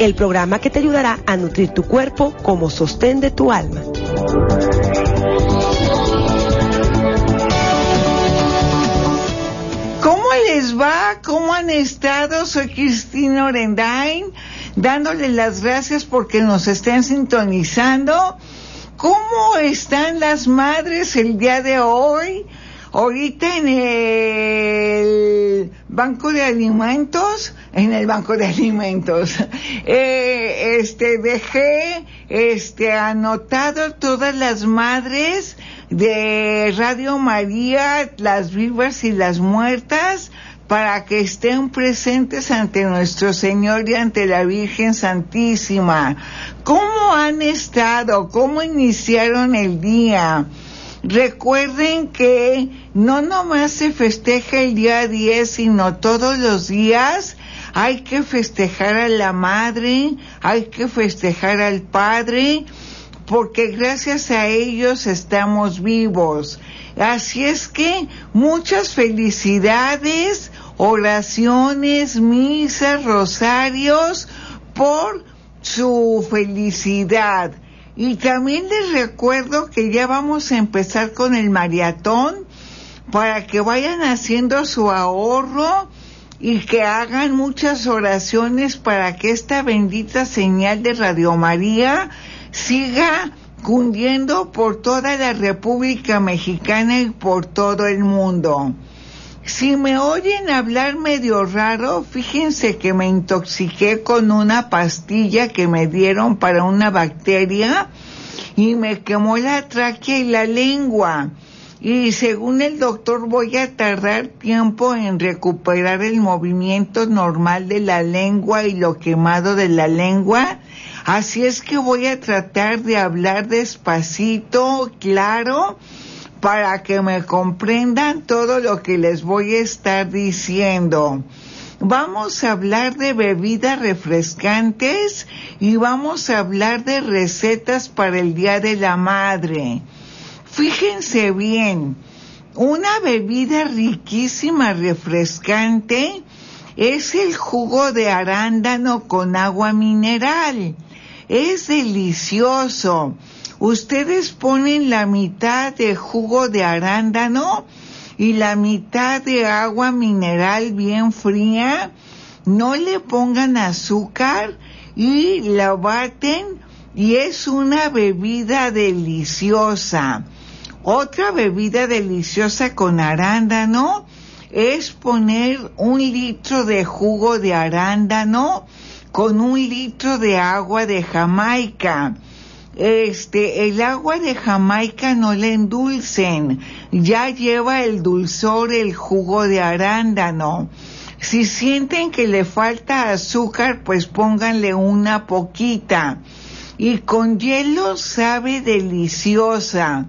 El programa que te ayudará a nutrir tu cuerpo como sostén de tu alma. ¿Cómo les va? ¿Cómo han estado? Soy Cristina Orendain, dándole las gracias porque nos estén sintonizando. ¿Cómo están las madres el día de hoy? Ahorita en el banco de alimentos, en el banco de alimentos, eh, este, dejé, este, anotado todas las madres de Radio María, las vivas y las muertas, para que estén presentes ante nuestro Señor y ante la Virgen Santísima. ¿Cómo han estado? ¿Cómo iniciaron el día? Recuerden que no nomás se festeja el día 10, sino todos los días hay que festejar a la madre, hay que festejar al padre, porque gracias a ellos estamos vivos. Así es que muchas felicidades, oraciones, misas, rosarios por su felicidad. Y también les recuerdo que ya vamos a empezar con el maratón para que vayan haciendo su ahorro y que hagan muchas oraciones para que esta bendita señal de Radio María siga cundiendo por toda la República Mexicana y por todo el mundo. Si me oyen hablar medio raro, fíjense que me intoxiqué con una pastilla que me dieron para una bacteria y me quemó la tráquea y la lengua. Y según el doctor voy a tardar tiempo en recuperar el movimiento normal de la lengua y lo quemado de la lengua. Así es que voy a tratar de hablar despacito, claro, para que me comprendan todo lo que les voy a estar diciendo. Vamos a hablar de bebidas refrescantes y vamos a hablar de recetas para el Día de la Madre. Fíjense bien, una bebida riquísima, refrescante, es el jugo de arándano con agua mineral. Es delicioso ustedes ponen la mitad de jugo de arándano y la mitad de agua mineral bien fría, no le pongan azúcar y la baten y es una bebida deliciosa. Otra bebida deliciosa con arándano es poner un litro de jugo de arándano con un litro de agua de Jamaica este, el agua de Jamaica no le endulcen, ya lleva el dulzor, el jugo de arándano. Si sienten que le falta azúcar, pues pónganle una poquita. Y con hielo sabe deliciosa.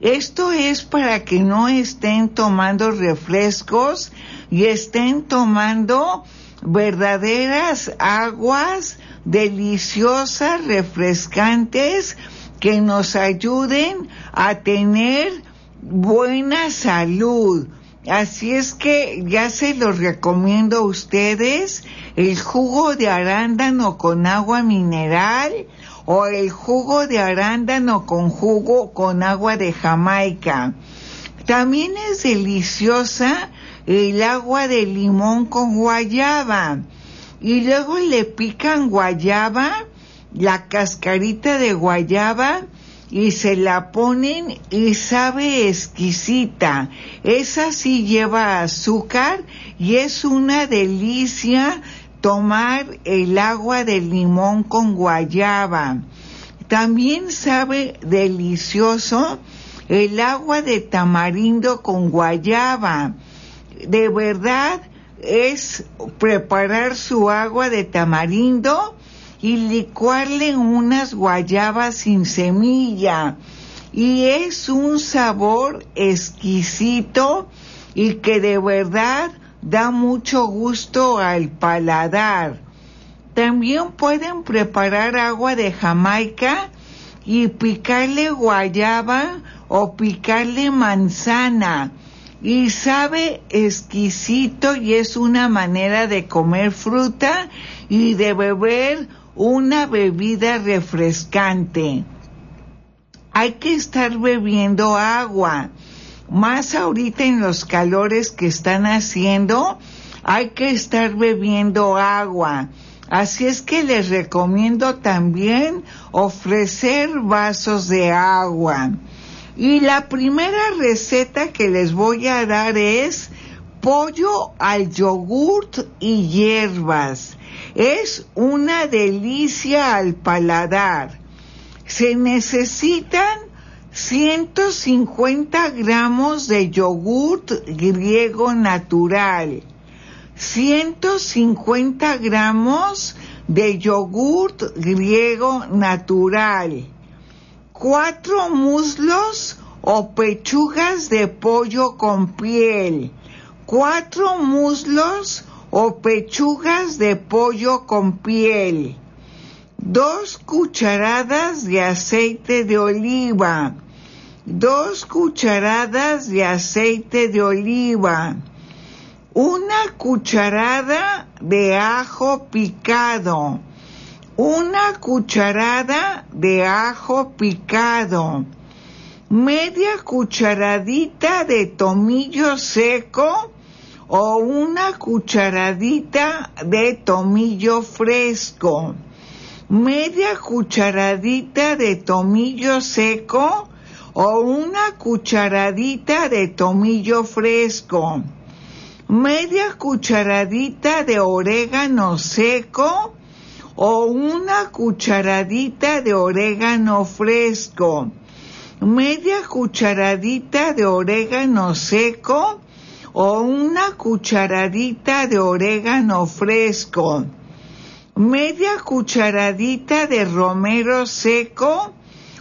Esto es para que no estén tomando refrescos y estén tomando verdaderas aguas deliciosas, refrescantes, que nos ayuden a tener buena salud. Así es que ya se los recomiendo a ustedes el jugo de arándano con agua mineral o el jugo de arándano con jugo con agua de Jamaica. También es deliciosa el agua de limón con guayaba y luego le pican guayaba, la cascarita de guayaba y se la ponen y sabe exquisita. Esa sí lleva azúcar y es una delicia tomar el agua de limón con guayaba. También sabe delicioso el agua de tamarindo con guayaba. De verdad, es preparar su agua de tamarindo y licuarle unas guayabas sin semilla. Y es un sabor exquisito y que de verdad da mucho gusto al paladar. También pueden preparar agua de Jamaica y picarle guayaba o picarle manzana y sabe exquisito y es una manera de comer fruta y de beber una bebida refrescante. Hay que estar bebiendo agua. Más ahorita en los calores que están haciendo, hay que estar bebiendo agua. Así es que les recomiendo también ofrecer vasos de agua. Y la primera receta que les voy a dar es pollo al yogurt y hierbas. Es una delicia al paladar. Se necesitan 150 gramos de yogurt griego natural, 150 gramos de yogurt griego natural, cuatro muslos o pechugas de pollo con piel, cuatro muslos o pechugas de pollo con piel, dos cucharadas de aceite de oliva, dos cucharadas de aceite de oliva, una cucharada de ajo picado, una cucharada de ajo picado, media cucharadita de tomillo seco o una cucharadita de tomillo fresco, media cucharadita de tomillo seco o una cucharadita de tomillo fresco, media cucharadita de orégano seco, o una cucharadita de orégano fresco, media cucharadita de orégano seco o una cucharadita de orégano fresco, media cucharadita de romero seco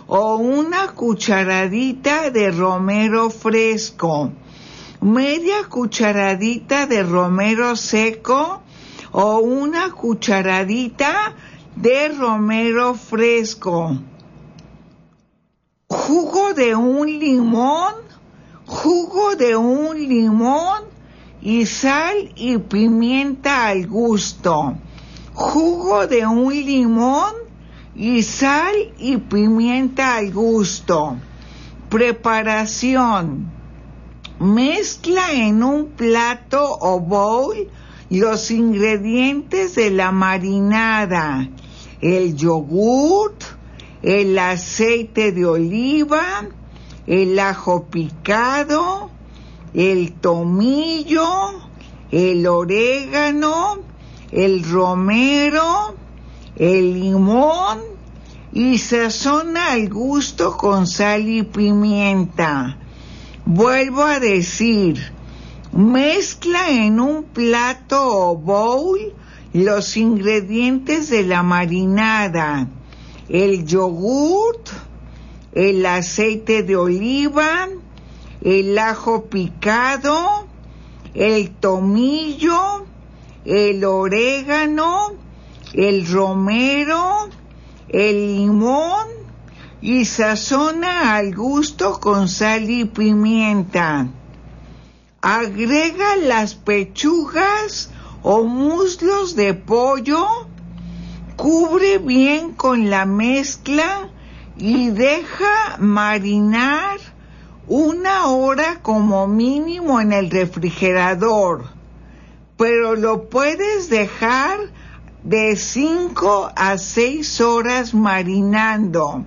o una cucharadita de romero fresco, media cucharadita de romero seco o una cucharadita de romero fresco. Jugo de un limón, jugo de un limón y sal y pimienta al gusto. Jugo de un limón y sal y pimienta al gusto. Preparación. Mezcla en un plato o bowl los ingredientes de la marinada, el yogurt, el aceite de oliva, el ajo picado, el tomillo, el orégano, el romero, el limón y sazona al gusto con sal y pimienta. Vuelvo a decir, Mezcla en un plato o bowl los ingredientes de la marinada, el yogurt, el aceite de oliva, el ajo picado, el tomillo, el orégano, el romero, el limón y sazona al gusto con sal y pimienta agrega las pechugas o muslos de pollo, cubre bien con la mezcla y deja marinar una hora como mínimo en el refrigerador, pero lo puedes dejar de 5 a 6 horas marinando.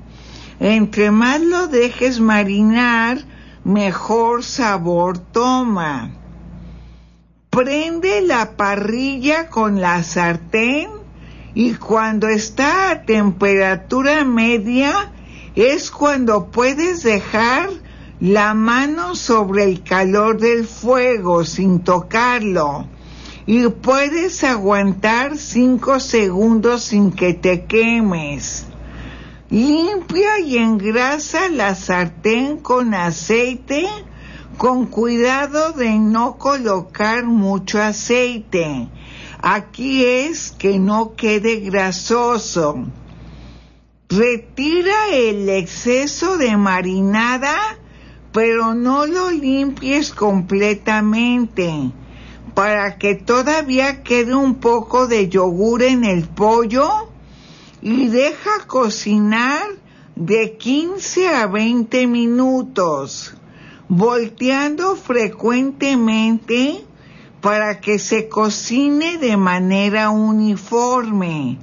Entre más lo dejes marinar, mejor sabor toma. Prende la parrilla con la sartén y cuando está a temperatura media es cuando puedes dejar la mano sobre el calor del fuego sin tocarlo. y puedes aguantar 5 segundos sin que te quemes. Limpia y engrasa la sartén con aceite con cuidado de no colocar mucho aceite. Aquí es que no quede grasoso. Retira el exceso de marinada, pero no lo limpies completamente para que todavía quede un poco de yogur en el pollo y deja cocinar de 15 a 20 minutos, volteando frecuentemente para que se cocine de manera uniforme,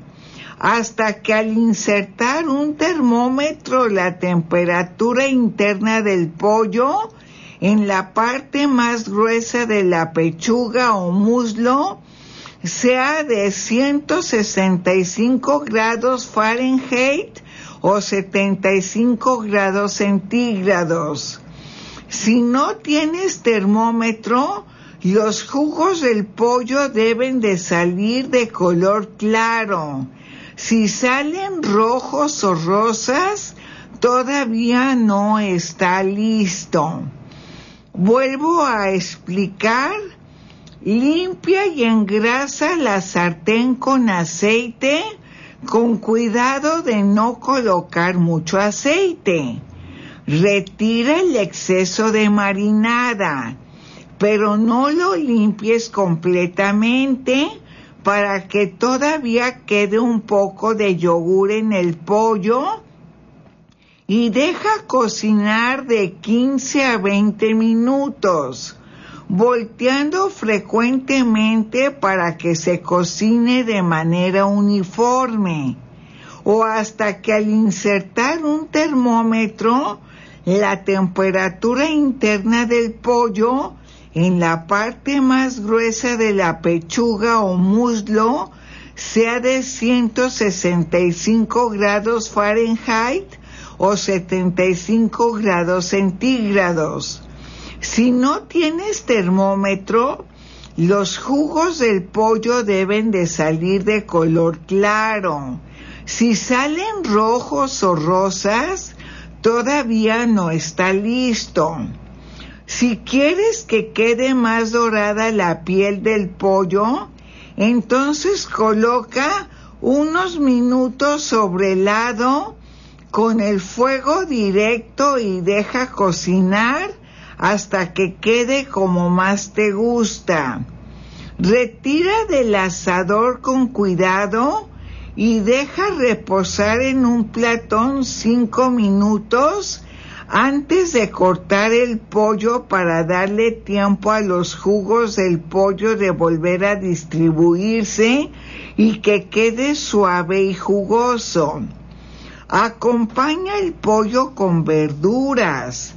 hasta que al insertar un termómetro la temperatura interna del pollo en la parte más gruesa de la pechuga o muslo sea de 165 grados Fahrenheit o 75 grados centígrados. Si no tienes termómetro, los jugos del pollo deben de salir de color claro. Si salen rojos o rosas, todavía no está listo. Vuelvo a explicar, limpia y engrasa la sartén con aceite con cuidado de no colocar mucho aceite. Retira el exceso de marinada, pero no lo limpies completamente para que todavía quede un poco de yogur en el pollo y deja cocinar de 15 a 20 minutos, volteando frecuentemente para que se cocine de manera uniforme o hasta que al insertar un termómetro la temperatura interna del pollo en la parte más gruesa de la pechuga o muslo sea de 165 grados Fahrenheit o 75 grados centígrados. Si no tienes termómetro, los jugos del pollo deben de salir de color claro. Si salen rojos o rosas, todavía no está listo. Si quieres que quede más dorada la piel del pollo, entonces coloca unos minutos sobre el lado con el fuego directo y deja cocinar hasta que quede como más te gusta. Retira del asador con cuidado y deja reposar en un platón cinco minutos antes de cortar el pollo para darle tiempo a los jugos del pollo de volver a distribuirse y que quede suave y jugoso. Acompaña el pollo con verduras.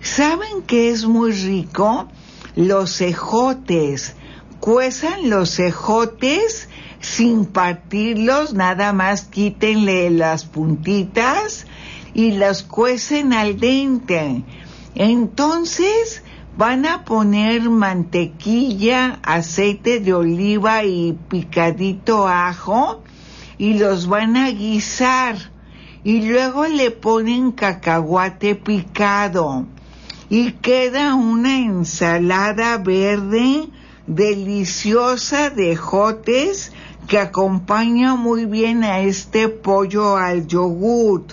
¿Saben qué es muy rico? Los ejotes. Cuezan los ejotes sin partirlos, nada más quítenle las puntitas y las cuecen al dente. Entonces van a poner mantequilla, aceite de oliva y picadito ajo y los van a guisar y luego le ponen cacahuate picado y queda una ensalada verde deliciosa de jotes que acompaña muy bien a este pollo al yogurt.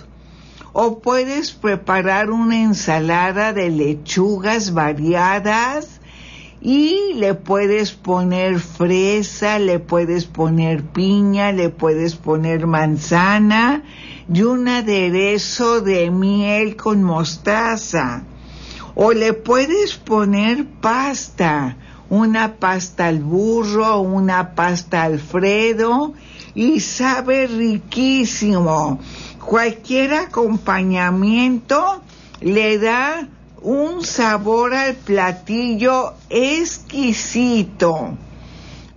O puedes preparar una ensalada de lechugas variadas y le puedes poner fresa, le puedes poner piña, le puedes poner manzana y un aderezo de miel con mostaza. O le puedes poner pasta, una pasta al burro, una pasta alfredo y sabe riquísimo. Cualquier acompañamiento le da un sabor al platillo exquisito.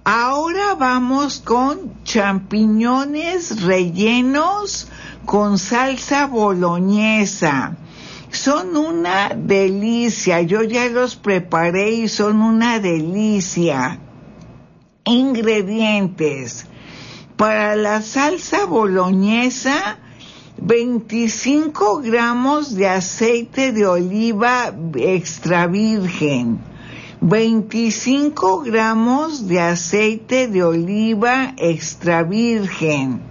Ahora vamos con champiñones rellenos con salsa boloñesa. Son una delicia, yo ya los preparé y son una delicia. Ingredientes. Para la salsa boloñesa, 25 gramos de aceite de oliva extra virgen, 25 gramos de aceite de oliva extra virgen,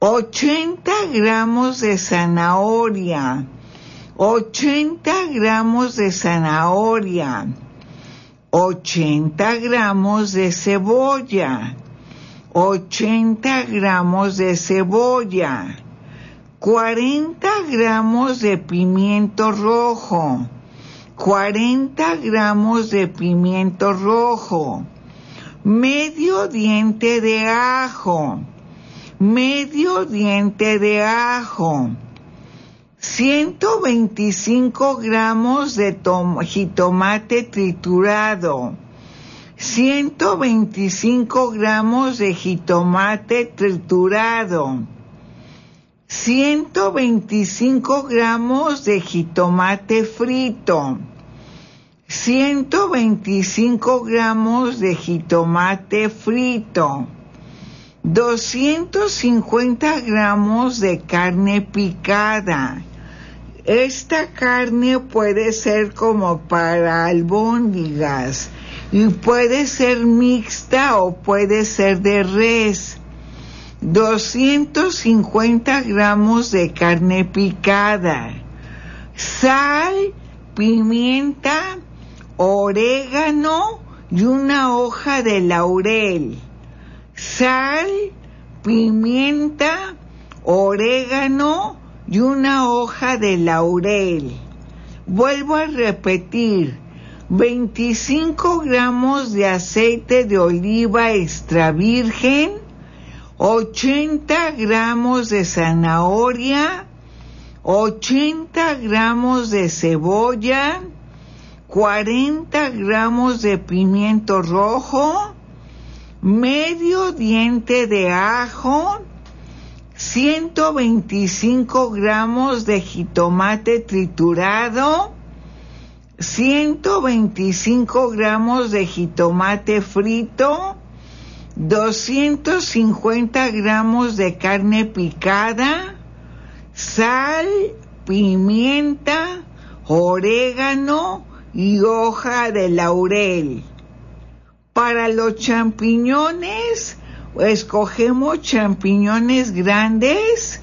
80 gramos de zanahoria, 80 gramos de zanahoria, 80 gramos de cebolla, 80 gramos de cebolla, 40 gramos de pimiento rojo, 40 gramos de pimiento rojo, medio diente de ajo, medio diente de ajo, 125 gramos de jitomate triturado, 125 gramos de jitomate triturado, 125 gramos de jitomate frito, 125 gramos de jitomate frito, 250 gramos de carne picada. Esta carne puede ser como para albóndigas y puede ser mixta o puede ser de res. 250 gramos de carne picada, sal, pimienta, orégano y una hoja de laurel. Sal, pimienta, orégano y una hoja de laurel. Vuelvo a repetir, 25 gramos de aceite de oliva extra virgen, 80 gramos de zanahoria, 80 gramos de cebolla, 40 gramos de pimiento rojo, medio diente de ajo, 125 gramos de jitomate triturado, 125 gramos de jitomate frito, 250 gramos de carne picada, sal, pimienta, orégano y hoja de laurel. Para los champiñones, escogemos champiñones grandes,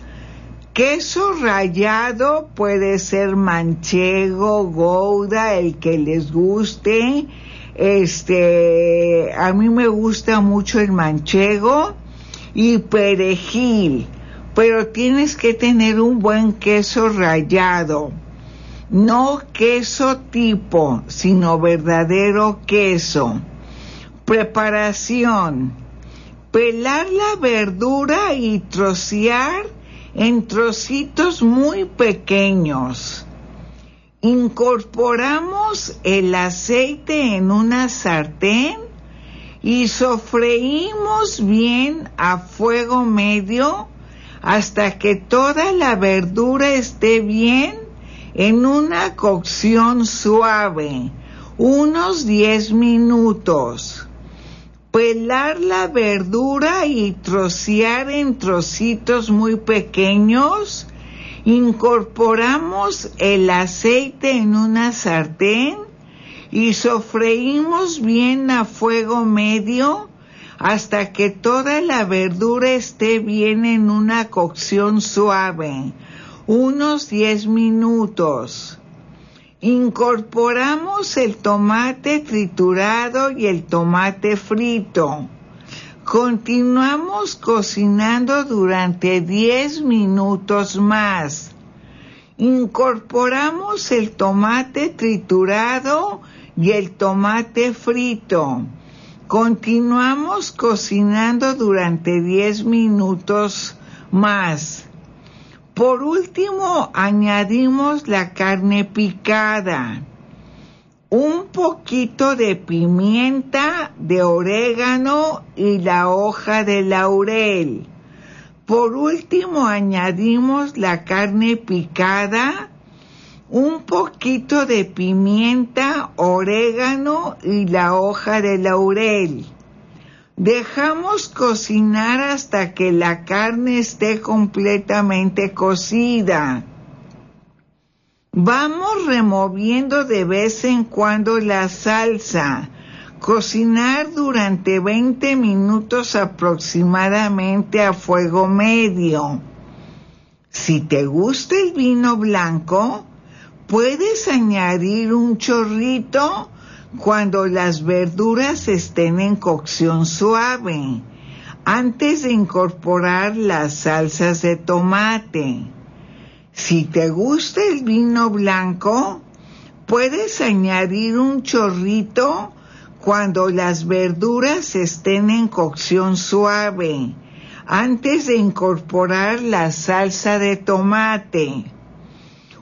queso rallado, puede ser manchego, gouda, el que les guste, este, a mí me gusta mucho el manchego y perejil, pero tienes que tener un buen queso rallado. No queso tipo, sino verdadero queso. Preparación. Pelar la verdura y trocear en trocitos muy pequeños Incorporamos el aceite en una sartén y sofreímos bien a fuego medio hasta que toda la verdura esté bien en una cocción suave, unos 10 minutos. Pelar la verdura y trocear en trocitos muy pequeños Incorporamos el aceite en una sartén y sofreímos bien a fuego medio hasta que toda la verdura esté bien en una cocción suave, unos 10 minutos. Incorporamos el tomate triturado y el tomate frito. Continuamos cocinando durante 10 minutos más. Incorporamos el tomate triturado y el tomate frito. Continuamos cocinando durante 10 minutos más. Por último, añadimos la carne picada un poquito de pimienta, de orégano y la hoja de laurel. Por último añadimos la carne picada, un poquito de pimienta, orégano y la hoja de laurel. Dejamos cocinar hasta que la carne esté completamente cocida. Vamos removiendo de vez en cuando la salsa. Cocinar durante 20 minutos aproximadamente a fuego medio. Si te gusta el vino blanco, puedes añadir un chorrito cuando las verduras estén en cocción suave, antes de incorporar las salsas de tomate. Si te gusta el vino blanco, puedes añadir un chorrito cuando las verduras estén en cocción suave, antes de incorporar la salsa de tomate.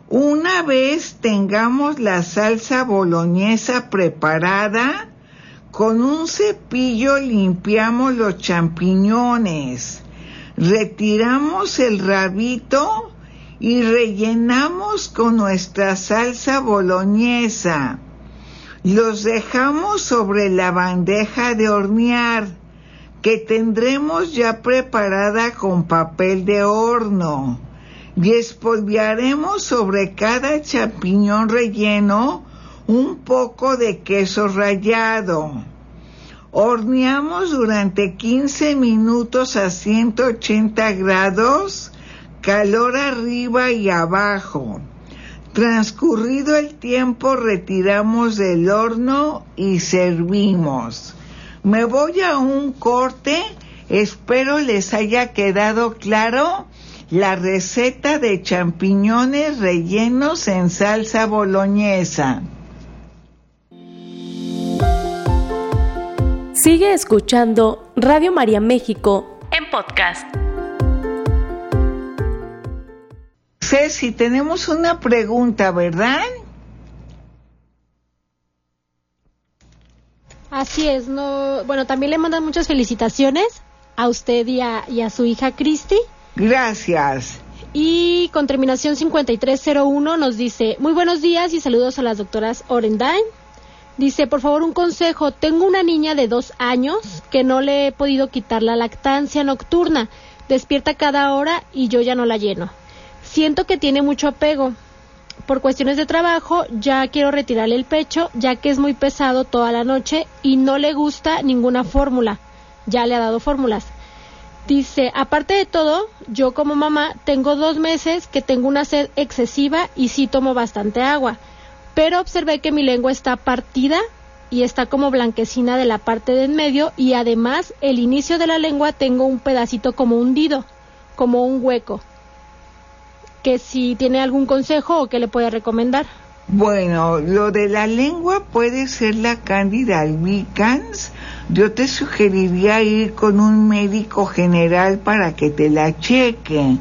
Una vez tengamos la salsa boloñesa preparada, con un cepillo limpiamos los champiñones, retiramos el rabito y rellenamos con nuestra salsa boloñesa. Los dejamos sobre la bandeja de hornear que tendremos ya preparada con papel de horno y espolviaremos sobre cada champiñón relleno un poco de queso rallado. Horneamos durante 15 minutos a 180 grados, calor arriba y abajo. Transcurrido el tiempo retiramos del horno y servimos. Me voy a un corte, espero les haya quedado claro la receta de champiñones rellenos en salsa boloñesa. Sigue escuchando Radio María México en podcast. Ceci, tenemos una pregunta, ¿verdad? Así es, no, bueno, también le mandan muchas felicitaciones a usted y a, y a su hija Cristi Gracias. Y con terminación 5301 nos dice, muy buenos días y saludos a las doctoras Orendain. Dice, por favor, un consejo. Tengo una niña de dos años que no le he podido quitar la lactancia nocturna. Despierta cada hora y yo ya no la lleno. Siento que tiene mucho apego. Por cuestiones de trabajo ya quiero retirarle el pecho ya que es muy pesado toda la noche y no le gusta ninguna fórmula. Ya le ha dado fórmulas. Dice, aparte de todo, yo como mamá tengo dos meses que tengo una sed excesiva y sí tomo bastante agua, pero observé que mi lengua está partida y está como blanquecina de la parte de en medio y además el inicio de la lengua tengo un pedacito como hundido, como un hueco. Que si tiene algún consejo o que le puede recomendar. Bueno, lo de la lengua puede ser la Candida albicans yo te sugeriría ir con un médico general para que te la cheque.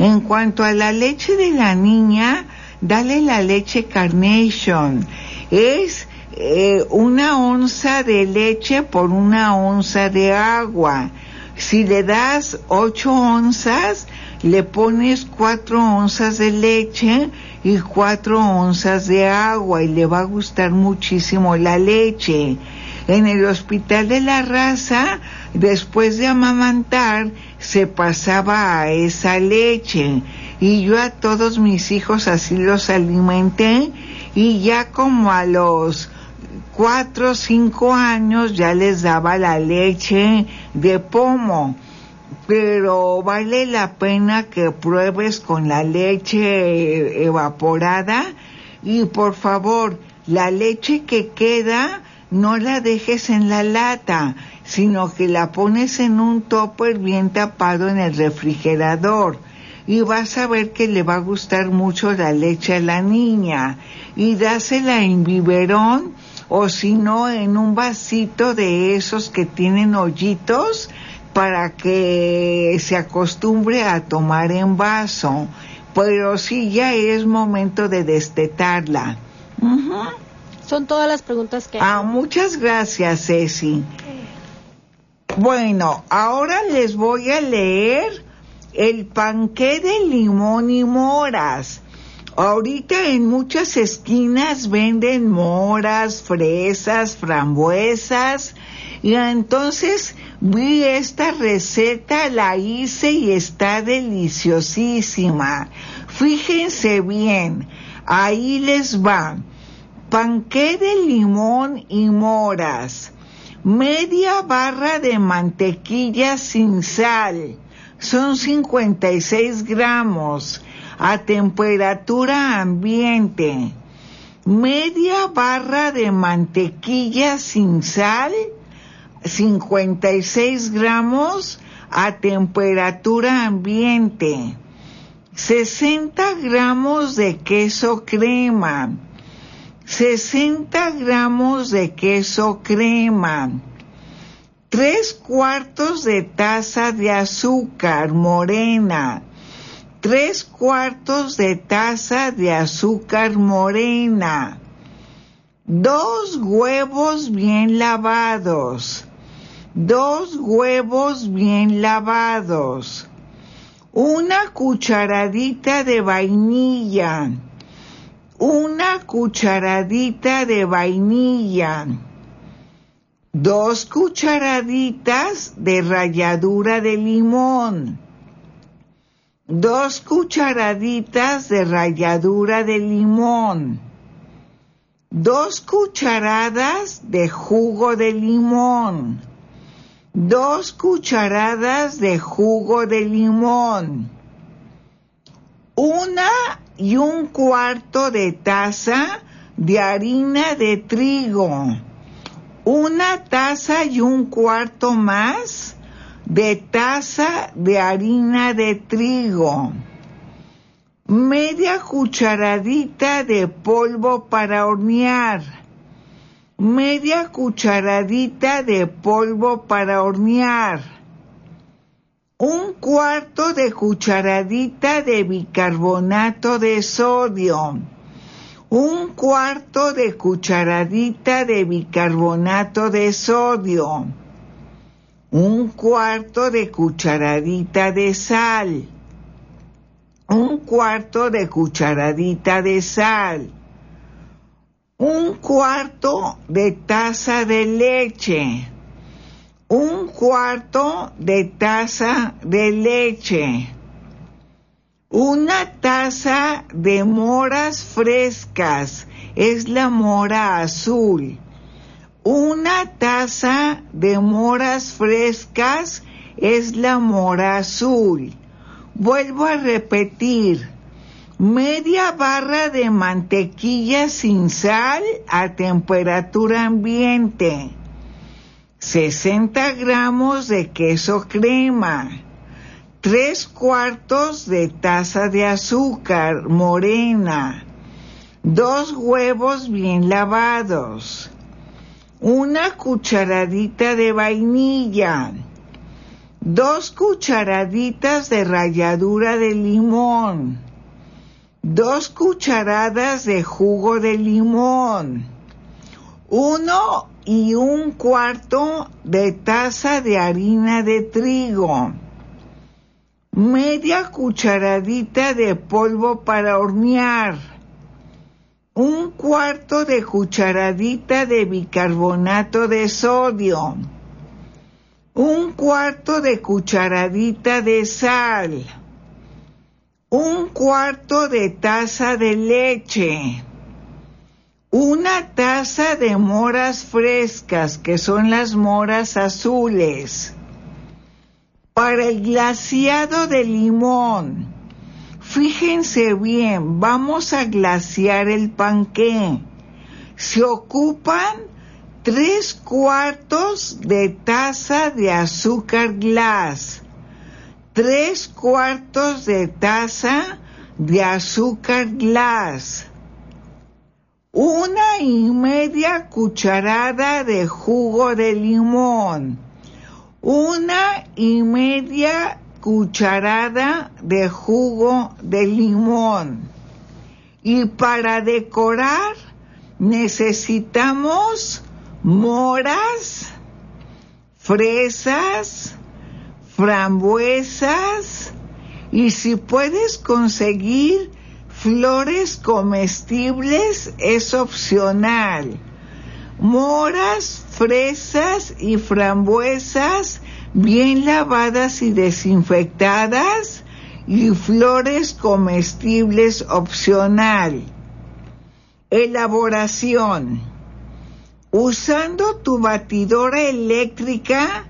En cuanto a la leche de la niña, dale la leche Carnation. Es eh, una onza de leche por una onza de agua. Si le das ocho onzas, le pones cuatro onzas de leche y cuatro onzas de agua y le va a gustar muchísimo la leche. En el hospital de la raza, después de amamantar, se pasaba a esa leche y yo a todos mis hijos así los alimenté y ya como a los cuatro o cinco años ya les daba la leche de pomo pero vale la pena que pruebes con la leche evaporada y por favor la leche que queda no la dejes en la lata, sino que la pones en un topper bien tapado en el refrigerador. Y vas a ver que le va a gustar mucho la leche a la niña. Y dásela en biberón o si no en un vasito de esos que tienen hoyitos para que se acostumbre a tomar en vaso. Pero sí ya es momento de destetarla. Son todas las preguntas que... Ah, muchas gracias, Ceci. Bueno, ahora les voy a leer el panqué de limón y moras. Ahorita en muchas esquinas venden moras, fresas, frambuesas. Y entonces vi esta receta, la hice y está deliciosísima. Fíjense bien, ahí les va. Panqué de limón y moras. Media barra de mantequilla sin sal. Son 56 gramos a temperatura ambiente, media barra de mantequilla sin sal, 56 gramos a temperatura ambiente, 60 gramos de queso crema, 60 gramos de queso crema, 3 cuartos de taza de azúcar morena, tres cuartos de taza de azúcar morena, dos huevos bien lavados, dos huevos bien lavados, una cucharadita de vainilla, una cucharadita de vainilla, dos cucharaditas de ralladura de limón, dos cucharaditas de ralladura de limón, dos cucharadas de jugo de limón, dos cucharadas de jugo de limón, una y un cuarto de taza de harina de trigo, una taza y un cuarto más de taza de harina de trigo, media cucharadita de polvo para hornear, media cucharadita de polvo para hornear, un cuarto de cucharadita de bicarbonato de sodio, un cuarto de cucharadita de bicarbonato de sodio, un cuarto de cucharadita de sal, un cuarto de cucharadita de sal, un cuarto de taza de leche, un cuarto de taza de leche, una taza de moras frescas, es la mora azul. Una taza de moras frescas es la mora azul. Vuelvo a repetir, media barra de mantequilla sin sal a temperatura ambiente, 60 gramos de queso crema, 3 cuartos de taza de azúcar morena, dos huevos bien lavados, una cucharadita de vainilla, dos cucharaditas de ralladura de limón, dos cucharadas de jugo de limón, uno y un cuarto de taza de harina de trigo, media cucharadita de polvo para hornear, un cuarto de cucharadita de bicarbonato de sodio, un cuarto de cucharadita de sal, un cuarto de taza de leche, una taza de moras frescas, que son las moras azules, para el glaciado de limón, Fíjense bien, vamos a glaciar el panqué. Se ocupan tres cuartos de taza de azúcar glass, tres cuartos de taza de azúcar glass, una y media cucharada de jugo de limón, una y media cucharada de jugo de limón. Y para decorar necesitamos moras, fresas, frambuesas y si puedes conseguir Flores comestibles es opcional. Moras, fresas y frambuesas bien lavadas y desinfectadas y flores comestibles opcional. Elaboración. Usando tu batidora eléctrica,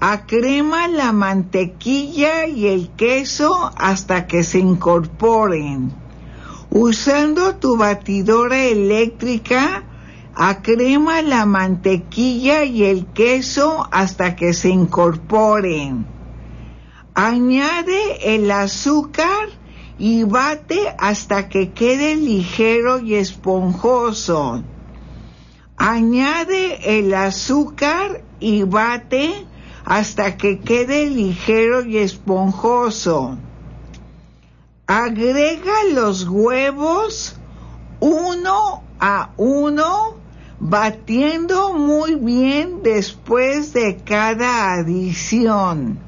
acrema la mantequilla y el queso hasta que se incorporen. Usando tu batidora eléctrica, acrema la mantequilla y el queso hasta que se incorporen. Añade el azúcar y bate hasta que quede ligero y esponjoso. Añade el azúcar y bate hasta que quede ligero y esponjoso. Agrega los huevos uno a uno, batiendo muy bien después de cada adición.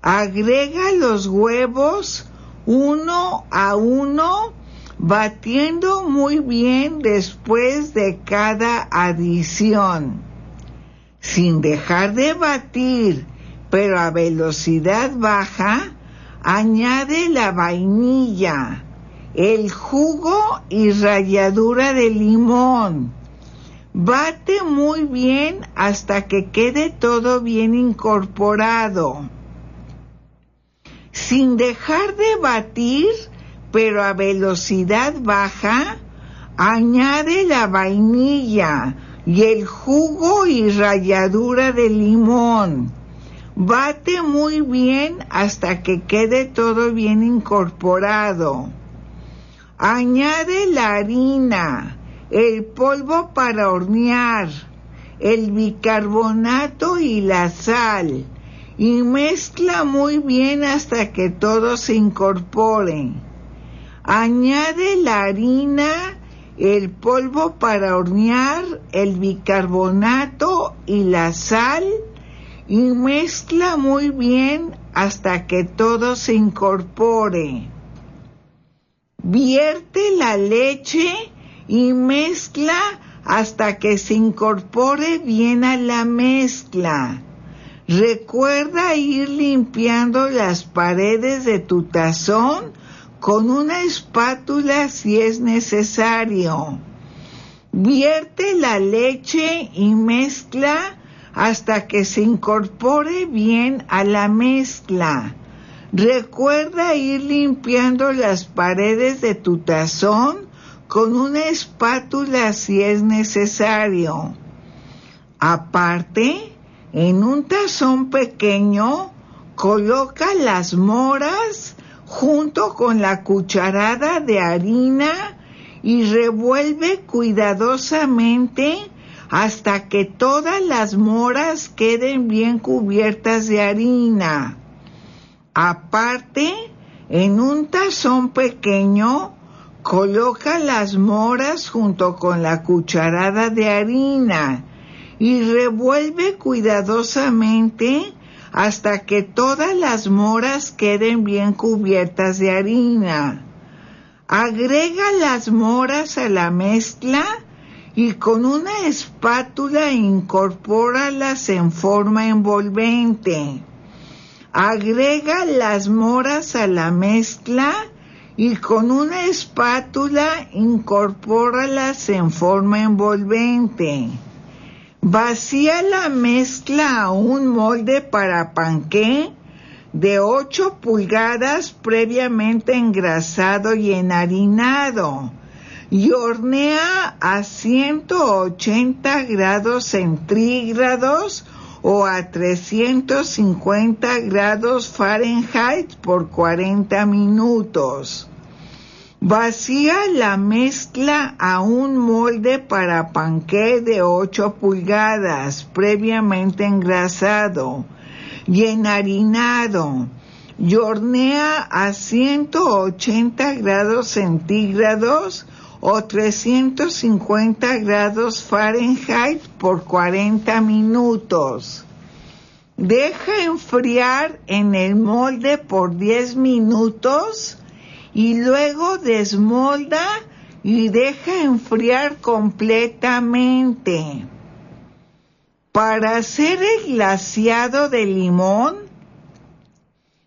Agrega los huevos uno a uno, batiendo muy bien después de cada adición sin dejar de batir, pero a velocidad baja, añade la vainilla, el jugo y ralladura de limón. Bate muy bien hasta que quede todo bien incorporado. Sin dejar de batir, pero a velocidad baja, añade la vainilla, y el jugo y ralladura de limón. Bate muy bien hasta que quede todo bien incorporado. Añade la harina, el polvo para hornear, el bicarbonato y la sal y mezcla muy bien hasta que todo se incorpore. Añade la harina, el polvo para hornear, el bicarbonato y la sal y mezcla muy bien hasta que todo se incorpore. Vierte la leche y mezcla hasta que se incorpore bien a la mezcla. Recuerda ir limpiando las paredes de tu tazón con una espátula si es necesario. Vierte la leche y mezcla hasta que se incorpore bien a la mezcla. Recuerda ir limpiando las paredes de tu tazón con una espátula si es necesario. Aparte, en un tazón pequeño, coloca las moras junto con la cucharada de harina y revuelve cuidadosamente hasta que todas las moras queden bien cubiertas de harina. Aparte, en un tazón pequeño, coloca las moras junto con la cucharada de harina y revuelve cuidadosamente hasta que todas las moras queden bien cubiertas de harina. Agrega las moras a la mezcla y con una espátula incorpóralas en forma envolvente. Agrega las moras a la mezcla y con una espátula incorpóralas en forma envolvente. Vacía la mezcla a un molde para panqué de 8 pulgadas previamente engrasado y enharinado y hornea a 180 grados centígrados o a 350 grados Fahrenheit por 40 minutos. Vacía la mezcla a un molde para panqué de 8 pulgadas previamente engrasado y enharinado y hornea a 180 grados centígrados o 350 grados Fahrenheit por 40 minutos. Deja enfriar en el molde por 10 minutos y luego desmolda y deja enfriar completamente. Para hacer el glaciado de limón,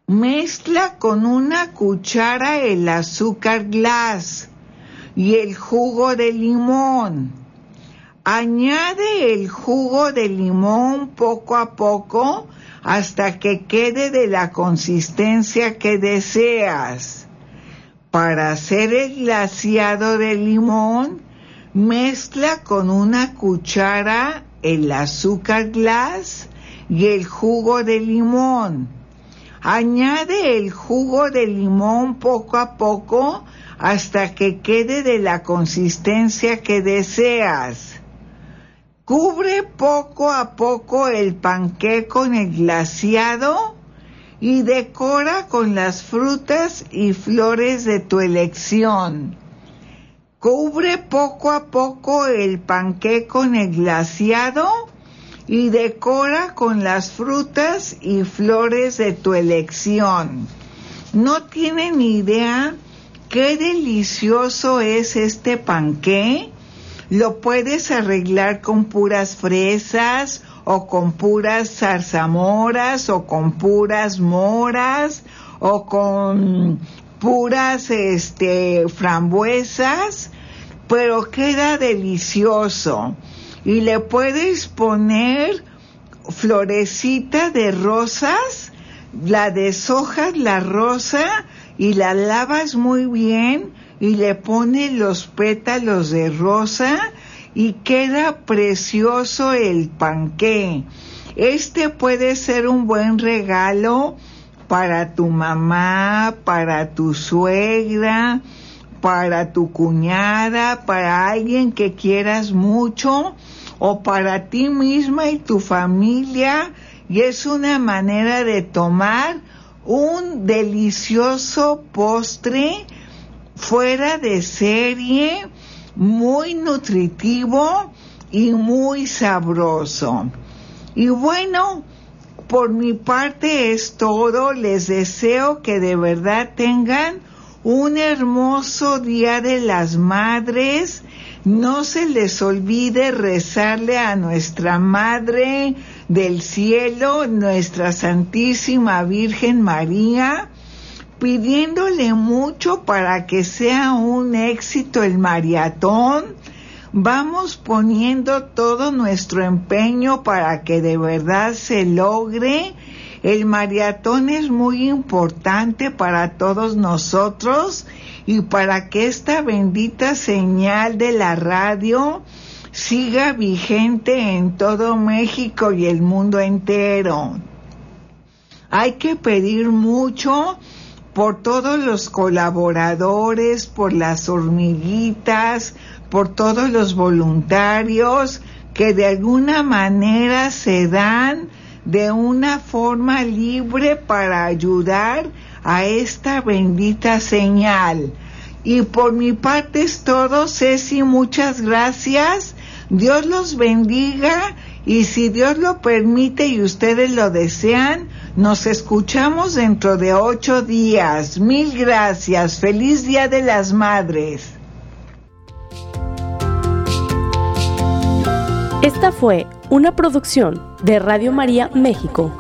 mezcla con una cuchara el azúcar glass y el jugo de limón. Añade el jugo de limón poco a poco hasta que quede de la consistencia que deseas. Para hacer el glaciado de limón, mezcla con una cuchara el azúcar glass y el jugo de limón. Añade el jugo de limón poco a poco hasta que quede de la consistencia que deseas. Cubre poco a poco el panqué con el glaciado y decora con las frutas y flores de tu elección. Cubre poco a poco el panqué con el glaciado y decora con las frutas y flores de tu elección. No tienen idea qué delicioso es este panqué. Lo puedes arreglar con puras fresas o con puras zarzamoras o con puras moras o con puras este frambuesas, pero queda delicioso. Y le puedes poner florecita de rosas, la deshojas la rosa y la lavas muy bien y le pones los pétalos de rosa y queda precioso el panqué. Este puede ser un buen regalo para tu mamá, para tu suegra, para tu cuñada, para alguien que quieras mucho o para ti misma y tu familia y es una manera de tomar un delicioso postre fuera de serie muy nutritivo y muy sabroso. Y bueno, por mi parte es todo. Les deseo que de verdad tengan un hermoso Día de las Madres. No se les olvide rezarle a nuestra Madre del Cielo, nuestra Santísima Virgen María, pidiéndole mucho para que sea un éxito el maratón. Vamos poniendo todo nuestro empeño para que de verdad se logre. El maratón es muy importante para todos nosotros y para que esta bendita señal de la radio siga vigente en todo México y el mundo entero. Hay que pedir mucho por todos los colaboradores, por las hormiguitas, por todos los voluntarios que de alguna manera se dan de una forma libre para ayudar a esta bendita señal. Y por mi parte es todo, Ceci, muchas gracias. Dios los bendiga y si Dios lo permite y ustedes lo desean, nos escuchamos dentro de ocho días. Mil gracias. Feliz Día de las Madres. Esta fue una producción de Radio María México.